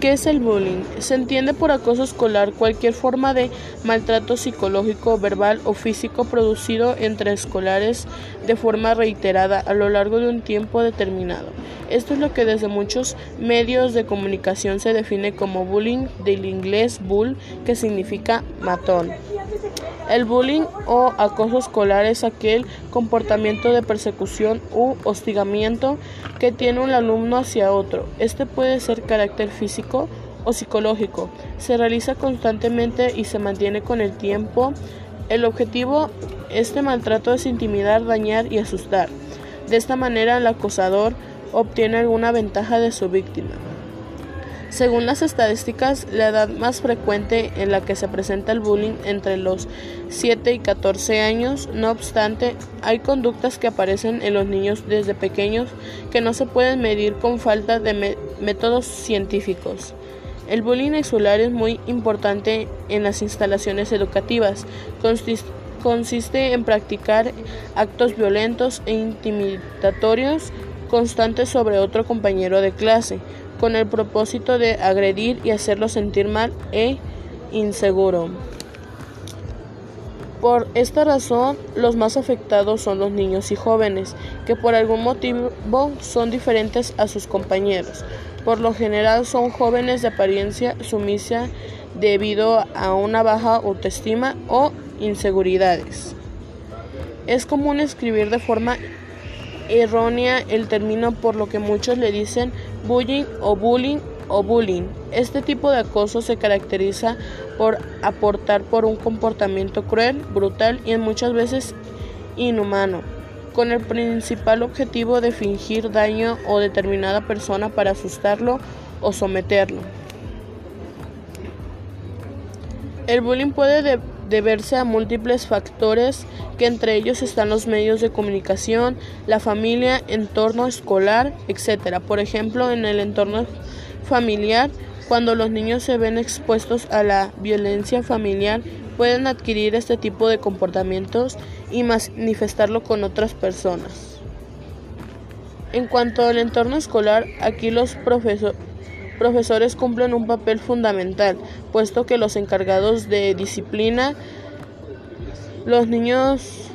¿Qué es el bullying? Se entiende por acoso escolar cualquier forma de maltrato psicológico, verbal o físico producido entre escolares de forma reiterada a lo largo de un tiempo determinado. Esto es lo que desde muchos medios de comunicación se define como bullying del inglés bull, que significa matón. El bullying o acoso escolar es aquel comportamiento de persecución u hostigamiento que tiene un alumno hacia otro. Este puede ser carácter físico o psicológico. Se realiza constantemente y se mantiene con el tiempo. El objetivo este maltrato es intimidar, dañar y asustar. De esta manera el acosador obtiene alguna ventaja de su víctima. Según las estadísticas, la edad más frecuente en la que se presenta el bullying entre los 7 y 14 años, no obstante, hay conductas que aparecen en los niños desde pequeños que no se pueden medir con falta de métodos científicos. El bullying escolar es muy importante en las instalaciones educativas. consiste en practicar actos violentos e intimidatorios constantes sobre otro compañero de clase con el propósito de agredir y hacerlo sentir mal e inseguro. Por esta razón, los más afectados son los niños y jóvenes, que por algún motivo son diferentes a sus compañeros. Por lo general son jóvenes de apariencia sumisa debido a una baja autoestima o inseguridades. Es común escribir de forma errónea el término por lo que muchos le dicen bullying o bullying o bullying. Este tipo de acoso se caracteriza por aportar por un comportamiento cruel, brutal y muchas veces inhumano, con el principal objetivo de fingir daño o determinada persona para asustarlo o someterlo. El bullying puede deberse a múltiples factores que entre ellos están los medios de comunicación, la familia, entorno escolar, etc. Por ejemplo, en el entorno familiar, cuando los niños se ven expuestos a la violencia familiar, pueden adquirir este tipo de comportamientos y manifestarlo con otras personas. En cuanto al entorno escolar, aquí los profesores profesores cumplen un papel fundamental, puesto que los encargados de disciplina, los niños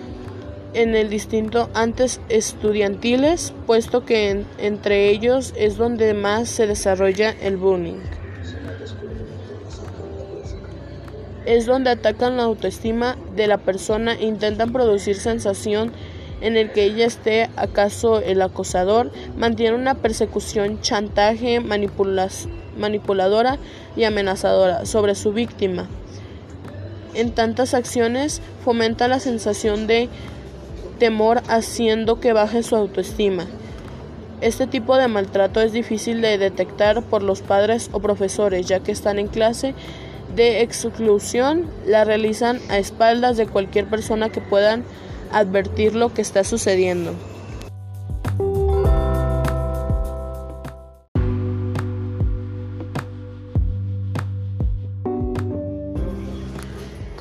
en el distinto antes estudiantiles, puesto que entre ellos es donde más se desarrolla el bullying. Es donde atacan la autoestima de la persona intentan producir sensación en el que ella esté acaso el acosador, mantiene una persecución, chantaje, manipuladora y amenazadora sobre su víctima. En tantas acciones fomenta la sensación de temor haciendo que baje su autoestima. Este tipo de maltrato es difícil de detectar por los padres o profesores, ya que están en clase de exclusión, la realizan a espaldas de cualquier persona que puedan advertir lo que está sucediendo.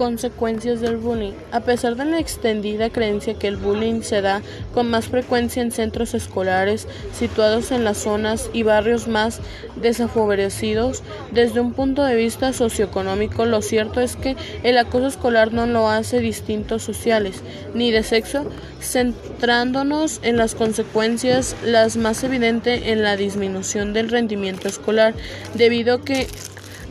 Consecuencias del bullying. A pesar de la extendida creencia que el bullying se da con más frecuencia en centros escolares situados en las zonas y barrios más desfavorecidos, desde un punto de vista socioeconómico, lo cierto es que el acoso escolar no lo hace distintos sociales ni de sexo, centrándonos en las consecuencias, las más evidentes en la disminución del rendimiento escolar, debido a que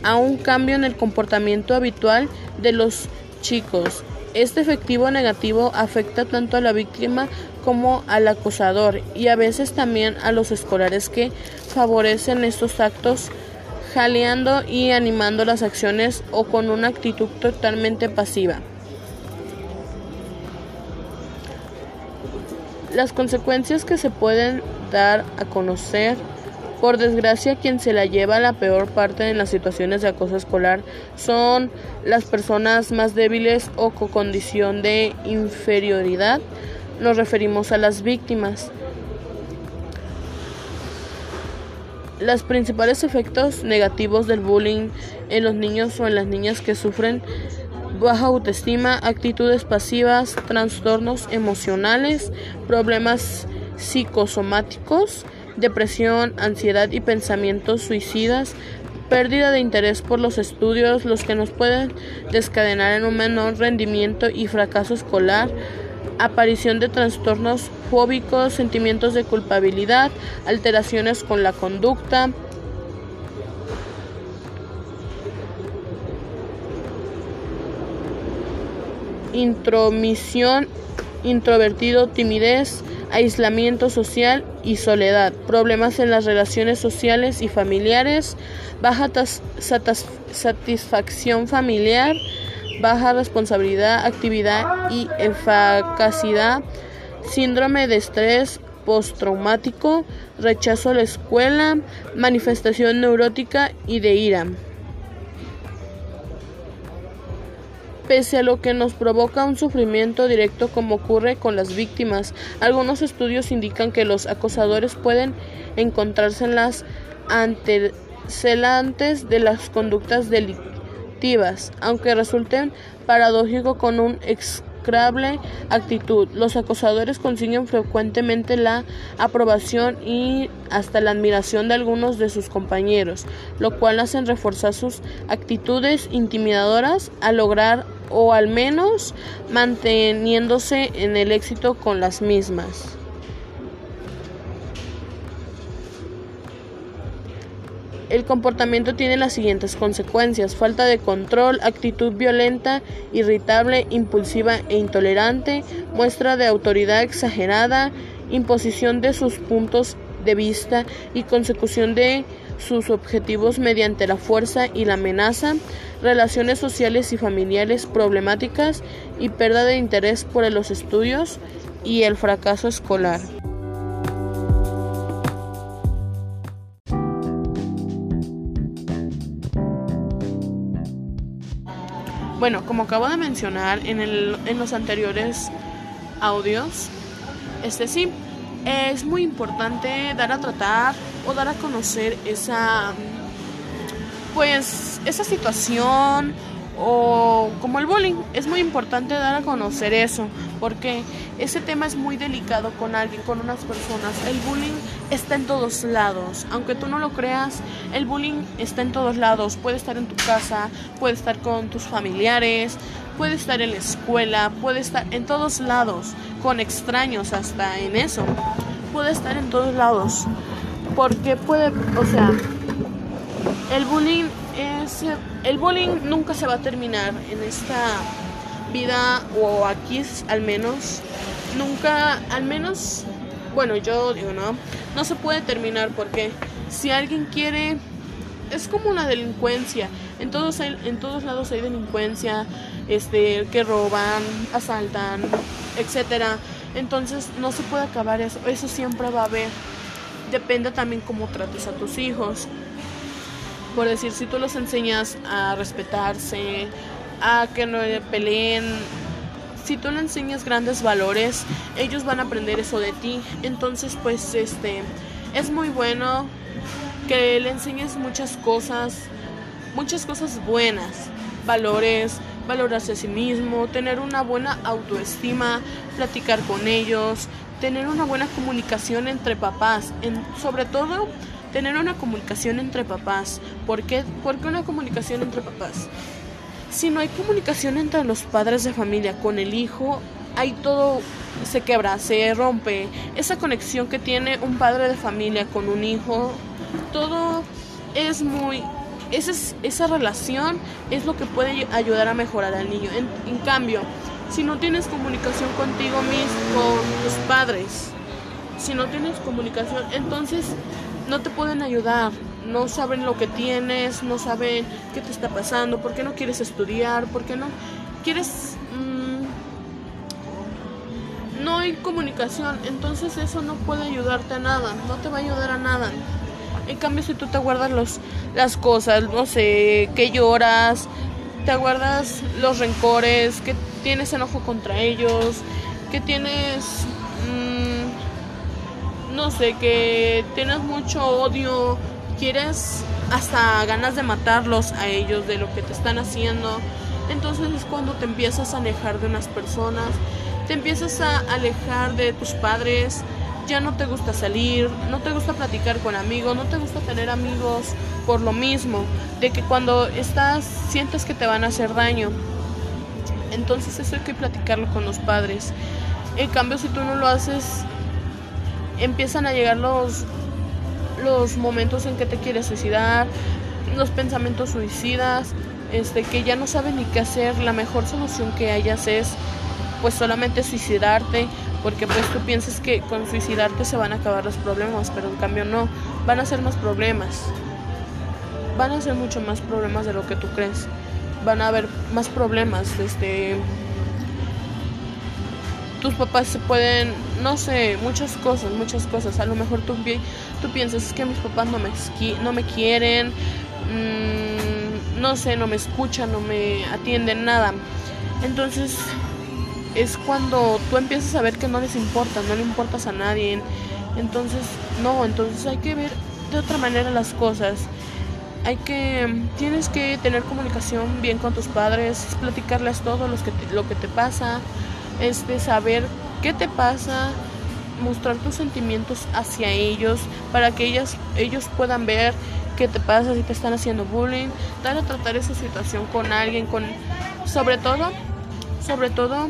a un cambio en el comportamiento habitual de los chicos. Este efectivo negativo afecta tanto a la víctima como al acosador y a veces también a los escolares que favorecen estos actos jaleando y animando las acciones o con una actitud totalmente pasiva. Las consecuencias que se pueden dar a conocer por desgracia, quien se la lleva la peor parte en las situaciones de acoso escolar son las personas más débiles o con condición de inferioridad. Nos referimos a las víctimas. Los principales efectos negativos del bullying en los niños o en las niñas que sufren baja autoestima, actitudes pasivas, trastornos emocionales, problemas psicosomáticos, depresión, ansiedad y pensamientos suicidas, pérdida de interés por los estudios, los que nos pueden descadenar en un menor rendimiento y fracaso escolar, aparición de trastornos fóbicos, sentimientos de culpabilidad, alteraciones con la conducta, intromisión, introvertido, timidez, aislamiento social y soledad, problemas en las relaciones sociales y familiares, baja satisfacción familiar, baja responsabilidad, actividad y eficacia, síndrome de estrés postraumático, rechazo a la escuela, manifestación neurótica y de ira. Pese a lo que nos provoca un sufrimiento directo como ocurre con las víctimas. Algunos estudios indican que los acosadores pueden encontrarse en las antecelantes de las conductas delictivas, aunque resulten paradójico con un ex actitud. Los acosadores consiguen frecuentemente la aprobación y hasta la admiración de algunos de sus compañeros, lo cual hacen reforzar sus actitudes intimidadoras a lograr o al menos manteniéndose en el éxito con las mismas. El comportamiento tiene las siguientes consecuencias: falta de control, actitud violenta, irritable, impulsiva e intolerante, muestra de autoridad exagerada, imposición de sus puntos de vista y consecución de sus objetivos mediante la fuerza y la amenaza, relaciones sociales y familiares problemáticas y pérdida de interés por los estudios y el fracaso escolar. Bueno, como acabo de mencionar en, el, en los anteriores audios, este sí, es muy importante dar a tratar o dar a conocer esa, pues, esa situación o como el bullying. Es muy importante dar a conocer eso, porque ese tema es muy delicado con alguien, con unas personas. El bullying está en todos lados, aunque tú no lo creas, el bullying está en todos lados. Puede estar en tu casa, puede estar con tus familiares, puede estar en la escuela, puede estar en todos lados, con extraños hasta en eso. Puede estar en todos lados. Porque puede, o sea, el bullying es el bullying nunca se va a terminar en esta vida o aquí al menos nunca al menos bueno yo digo no no se puede terminar porque si alguien quiere es como una delincuencia. En todos en todos lados hay delincuencia este que roban asaltan etcétera. Entonces no se puede acabar eso. Eso siempre va a haber depende también cómo trates a tus hijos por decir, si tú los enseñas a respetarse, a que no peleen, si tú le enseñas grandes valores, ellos van a aprender eso de ti. Entonces, pues, este, es muy bueno que le enseñes muchas cosas, muchas cosas buenas, valores, valorarse a sí mismo, tener una buena autoestima, platicar con ellos, tener una buena comunicación entre papás, en, sobre todo tener una comunicación entre papás. ¿Por qué? ¿Por qué una comunicación entre papás? Si no hay comunicación entre los padres de familia con el hijo, ahí todo se quebra, se rompe. Esa conexión que tiene un padre de familia con un hijo, todo es muy... Esa, esa relación es lo que puede ayudar a mejorar al niño. En, en cambio, si no tienes comunicación contigo mismo, con tus padres, si no tienes comunicación, entonces no te pueden ayudar, no saben lo que tienes, no saben qué te está pasando, por qué no quieres estudiar, por qué no quieres... Mm, no hay comunicación, entonces eso no puede ayudarte a nada, no te va a ayudar a nada. En cambio, si tú te guardas los, las cosas, no sé, que lloras, te guardas los rencores, que tienes enojo contra ellos, que tienes no sé, que tienes mucho odio, quieres hasta ganas de matarlos a ellos de lo que te están haciendo. Entonces es cuando te empiezas a alejar de unas personas, te empiezas a alejar de tus padres, ya no te gusta salir, no te gusta platicar con amigos, no te gusta tener amigos por lo mismo, de que cuando estás sientes que te van a hacer daño. Entonces eso hay que platicarlo con los padres. En cambio, si tú no lo haces, empiezan a llegar los, los momentos en que te quieres suicidar, los pensamientos suicidas, este, que ya no sabes ni qué hacer. La mejor solución que hayas es pues solamente suicidarte, porque pues tú piensas que con suicidarte se van a acabar los problemas, pero en cambio no, van a ser más problemas. Van a ser mucho más problemas de lo que tú crees. Van a haber más problemas, este tus papás se pueden, no sé, muchas cosas, muchas cosas. A lo mejor tú, piensas que mis papás no me, no me quieren, mmm, no sé, no me escuchan, no me atienden, nada. Entonces es cuando tú empiezas a ver que no les importa, no le importas a nadie. Entonces, no, entonces hay que ver de otra manera las cosas. Hay que, tienes que tener comunicación bien con tus padres, platicarles todo lo que te, lo que te pasa, este, saber qué te pasa, mostrar tus sentimientos hacia ellos para que ellas, ellos puedan ver qué te pasa, si te están haciendo bullying, dar a tratar esa situación con alguien, con, sobre todo, sobre todo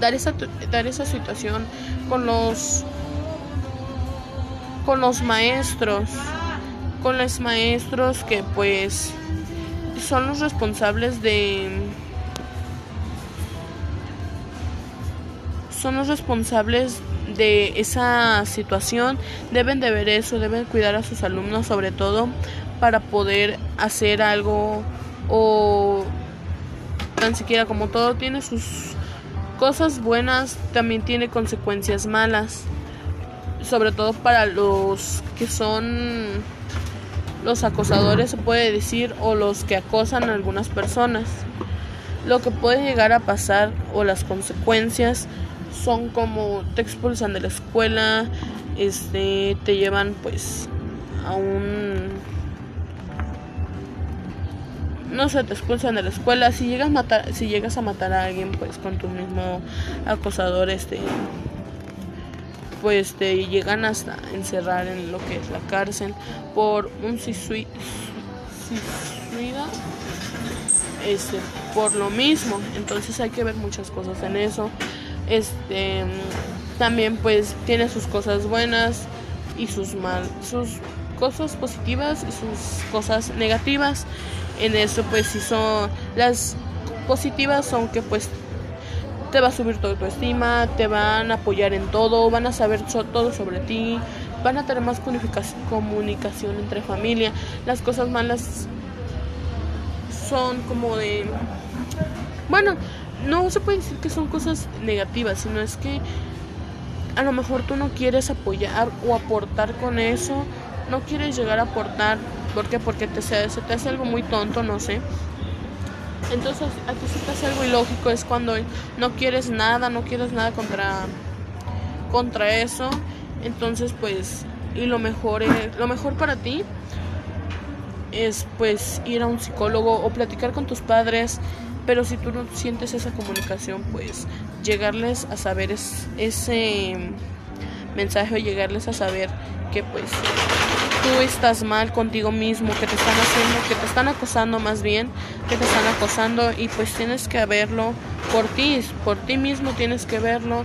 dar esa, dar esa situación con los con los maestros con los maestros que pues son los responsables de son los responsables de esa situación. Deben de ver eso deben cuidar a sus alumnos sobre todo para poder hacer algo o tan siquiera como todo tiene sus cosas buenas también tiene consecuencias malas, sobre todo para los que son los acosadores, se puede decir, o los que acosan a algunas personas. Lo que puede llegar a pasar o las consecuencias son como te expulsan de la escuela, este, te llevan pues a un no sé, te expulsan de la escuela. Si llegas, a matar, si llegas a matar a alguien, pues con tu mismo acosador, este, pues te llegan hasta encerrar en lo que es la cárcel por un suicida, este, por lo mismo. Entonces hay que ver muchas cosas en eso. Este, también pues tiene sus cosas buenas y sus mal, sus cosas positivas y sus cosas negativas en eso pues si son las positivas son que pues te va a subir tu autoestima, te van a apoyar en todo, van a saber todo sobre ti, van a tener más comunicación entre familia. Las cosas malas son como de... Bueno, no se puede decir que son cosas negativas, sino es que a lo mejor tú no quieres apoyar o aportar con eso, no quieres llegar a aportar ¿Por qué? Porque te, se, te hace algo muy tonto, no sé. Entonces a ti se te hace algo ilógico, es cuando no quieres nada, no quieres nada contra, contra eso. Entonces pues, y lo mejor, lo mejor para ti es pues ir a un psicólogo o platicar con tus padres, pero si tú no sientes esa comunicación, pues llegarles a saber es, ese mensaje o llegarles a saber que pues tú estás mal contigo mismo, que te están haciendo, que te están acosando más bien, que te están acosando y pues tienes que verlo por ti, por ti mismo tienes que verlo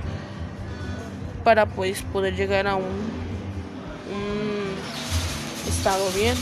para pues poder llegar a un, un estado bien.